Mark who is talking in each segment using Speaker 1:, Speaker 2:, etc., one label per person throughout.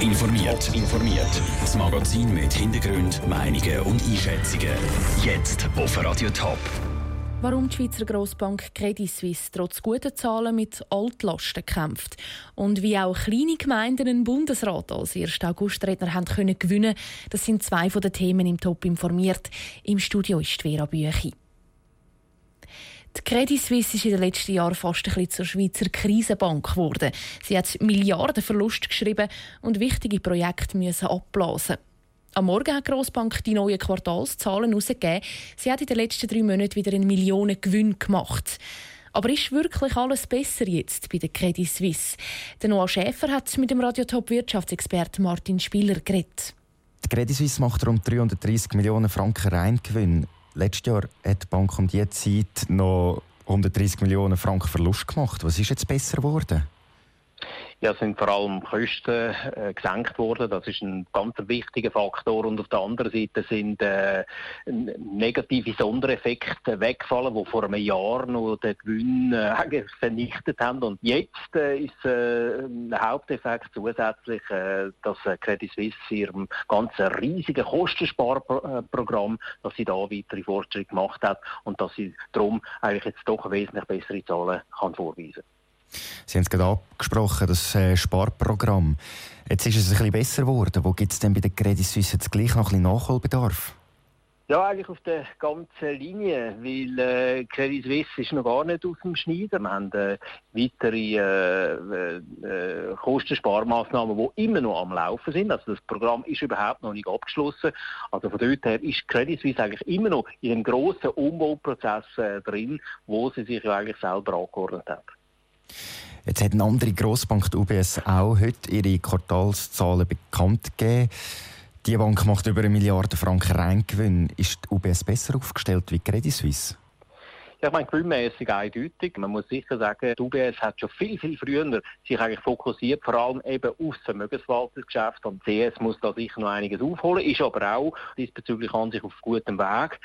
Speaker 1: Informiert. informiert. Das Magazin mit Hintergrund, Meinungen und Einschätzungen. Jetzt auf Radio Top.
Speaker 2: Warum die Schweizer Grossbank Credit Suisse trotz guter Zahlen mit Altlasten kämpft und wie auch kleine Gemeinden einen Bundesrat als 1. August-Redner haben können gewinnen, das sind zwei von den Themen im Top informiert. Im Studio ist Vera Büchi. Die Credit Suisse ist in den letzten Jahren fast ein bisschen zur Schweizer Krisenbank geworden. Sie hat Milliarden Verlust geschrieben und wichtige Projekte müssen abblasen. Am Morgen hat die Grossbank die neuen Quartalszahlen herausgegeben. Sie hat in den letzten drei Monaten wieder einen Millionengewinn gemacht. Aber ist wirklich alles besser jetzt bei der Credit Suisse? Der Noah Schäfer hat mit dem Radiotop-Wirtschaftsexperten Martin Spieler geredet.
Speaker 3: Die Credit Suisse macht rund 330 Millionen Franken Reingewinn. Letztes Jahr hat die Bank um diese Zeit noch 130 Millionen Franken Verlust gemacht. Was ist jetzt besser geworden?
Speaker 4: Ja, sind vor allem Kosten äh, gesenkt worden. Das ist ein ganz wichtiger Faktor. Und auf der anderen Seite sind äh, negative Sondereffekte weggefallen, die vor einem Jahr noch den Gewinn äh, vernichtet haben. Und jetzt äh, ist äh, ein Haupteffekt zusätzlich, äh, dass Credit Suisse ihrem ganzen riesigen Kostensparprogramm, dass sie da weitere Fortschritte gemacht hat und dass sie darum eigentlich jetzt doch wesentlich bessere Zahlen kann vorweisen kann.
Speaker 3: Sie haben es gerade angesprochen, das äh, Sparprogramm. Jetzt ist es ein bisschen besser geworden. Wo gibt es denn bei der Credit Suisse jetzt gleich noch ein bisschen Nachholbedarf?
Speaker 4: Ja, eigentlich auf der ganzen Linie, weil äh, Credit Suisse ist noch gar nicht aus dem Schneiden. Wir haben äh, weitere äh, äh, Kostensparmaßnahmen, die immer noch am Laufen sind. Also das Programm ist überhaupt noch nicht abgeschlossen. Also von dort her ist Credit Suisse eigentlich immer noch in einem grossen Umbauprozess äh, drin, wo sie sich eigentlich selber angeordnet hat.
Speaker 3: Jetzt hat eine andere Grossbank, die UBS, auch heute ihre Quartalszahlen bekannt gegeben. Die Bank macht über eine Milliarde Franken Reingewinn. Ist die UBS besser aufgestellt wie Credit Suisse?
Speaker 4: Ja, ich meine, gewinnmässig eindeutig. Man muss sicher sagen, die UBS hat schon viel, viel früher sich eigentlich fokussiert, vor allem eben auf das Vermögensverwaltungsgeschäft. Und CS muss da sicher noch einiges aufholen, ist aber auch diesbezüglich an sich auf gutem Weg.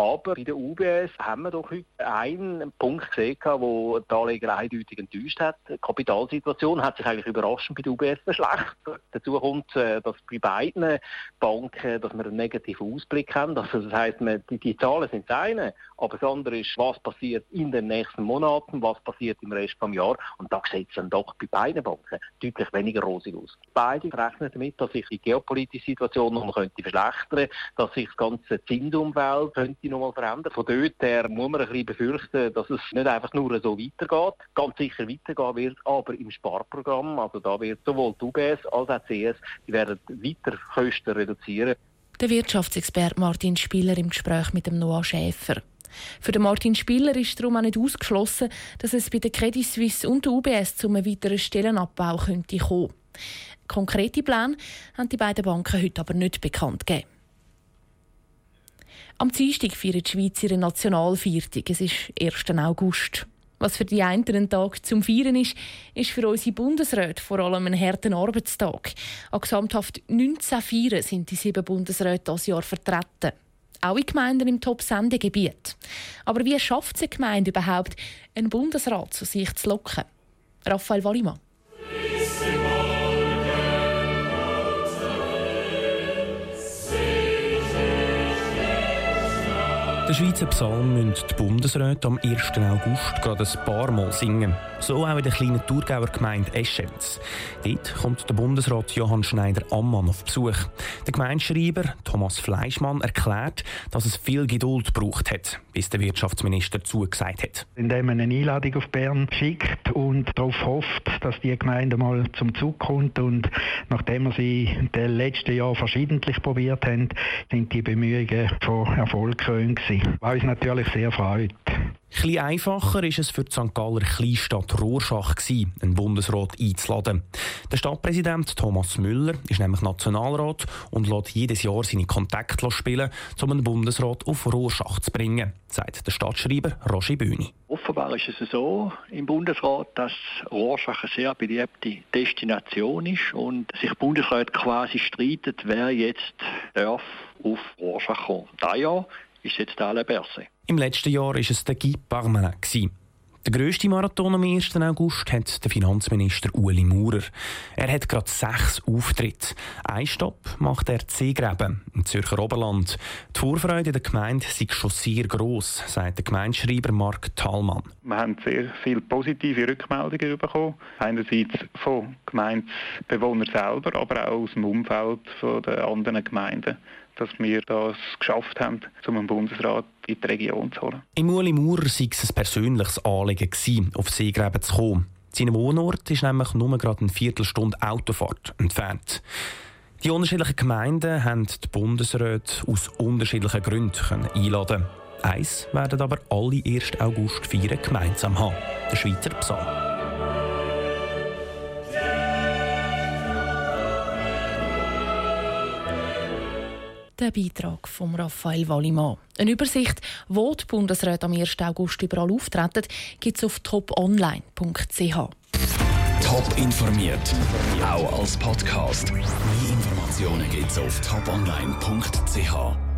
Speaker 4: Aber bei der UBS haben wir doch heute einen Punkt gesehen, wo die Anleger eindeutig enttäuscht hat. Die Kapitalsituation hat sich eigentlich überraschend bei der UBS verschlechtert. Dazu kommt, äh, dass bei beiden Banken, dass wir einen negativen Ausblick haben. Also das heisst, die, die Zahlen sind das eine, aber das andere ist, was passiert in den nächsten Monaten, was passiert im Rest des Jahres. Und da sieht es dann doch bei beiden Banken deutlich weniger rosig aus. Beide rechnen damit, dass sich die geopolitische Situation noch könnte verschlechtern, dass sich das ganze Zinsumfeld könnte noch mal verändern. Von dort her muss man ein bisschen befürchten, dass es nicht einfach nur so weitergeht, ganz sicher weitergehen wird, aber im Sparprogramm, also da wird sowohl die UBS als auch die CS, die werden weiter Kosten reduzieren.
Speaker 2: Der Wirtschaftsexperte Martin Spieler im Gespräch mit dem Noah Schäfer. Für den Martin Spieler ist darum auch nicht ausgeschlossen, dass es bei der Credit Suisse und der UBS zu einem weiteren Stellenabbau könnte kommen. Konkrete Pläne haben die beiden Banken heute aber nicht bekannt gegeben. Am Dienstag feiert die Schweiz ihre Nationalviertig. Es ist 1. August. Was für die einen ein Tag zum Feiern ist, ist für unsere Bundesräte vor allem ein harter Arbeitstag. An gesamthaft 19 Feiern sind die sieben Bundesräte dieses Jahr vertreten. Auch in Gemeinden im Top-Sendegebiet. Aber wie schafft es eine Gemeinde überhaupt, einen Bundesrat zu sich zu locken? Raphael Wallimann.
Speaker 5: Der Schweizer Psalm müssen die Bundesräte am 1. August gerade ein paar Mal singen. So auch in der kleinen Thurgauer Gemeinde Eschenz. Dort kommt der Bundesrat Johann Schneider-Ammann auf Besuch. Der Gemeindeschreiber Thomas Fleischmann erklärt, dass es viel Geduld gebraucht hat, bis der Wirtschaftsminister zugesagt hat.
Speaker 6: Indem man eine Einladung auf Bern schickt und darauf hofft, dass die Gemeinde mal zum Zug kommt und nachdem wir sie in den letzten Jahren verschiedentlich probiert haben, sind die Bemühungen von Erfolg krönt was uns natürlich sehr freut.
Speaker 5: Etwas einfacher ist es für die St. Galler Kleinstadt Rorschach, einen Bundesrat einzuladen. Der Stadtpräsident Thomas Müller ist nämlich Nationalrat und lässt jedes Jahr seine Kontakte spielen, um einen Bundesrat auf Rorschach zu bringen, sagt der Stadtschreiber Roger Bühni.
Speaker 7: Offenbar ist es so im Bundesrat, dass Rorschach eine sehr beliebte Destination ist und sich Bundesrat quasi streitet, wer jetzt darf auf Rorschach kommen. Dieses Jahr ist jetzt Alain Berset.
Speaker 5: Im letzten Jahr war es der Guy Parmelin. Der grösste Marathon am 1. August hat der Finanzminister Ueli Maurer. Er hat gerade sechs Auftritte. Ein Stopp macht er Seegräben im Zürcher Oberland. Die Vorfreude in der Gemeinde ist schon sehr gross, sagt der Gemeindeschreiber Mark Thalmann.
Speaker 8: Wir haben sehr viele positive Rückmeldungen bekommen. Einerseits von Gemeindebewohnern selber, aber auch aus dem Umfeld der anderen Gemeinden dass wir das geschafft haben, um einen Bundesrat in die Region zu holen.
Speaker 5: Im Uli Maurer war es ein persönliches Anliegen, auf Seegräben zu kommen. Sein Wohnort ist nämlich nur gerade eine Viertelstunde Autofahrt entfernt. Die unterschiedlichen Gemeinden haben die Bundesräte aus unterschiedlichen Gründen einladen Eins werden aber alle 1. August feiern gemeinsam haben, der Schweizer Psalm.
Speaker 2: Der Beitrag von Raphael Wallimann. Eine Übersicht, wo die Bundesräte am 1. August überall auftreten, gibt es auf toponline.ch.
Speaker 1: Top informiert, auch als Podcast. Mehr Informationen gibt es auf toponline.ch.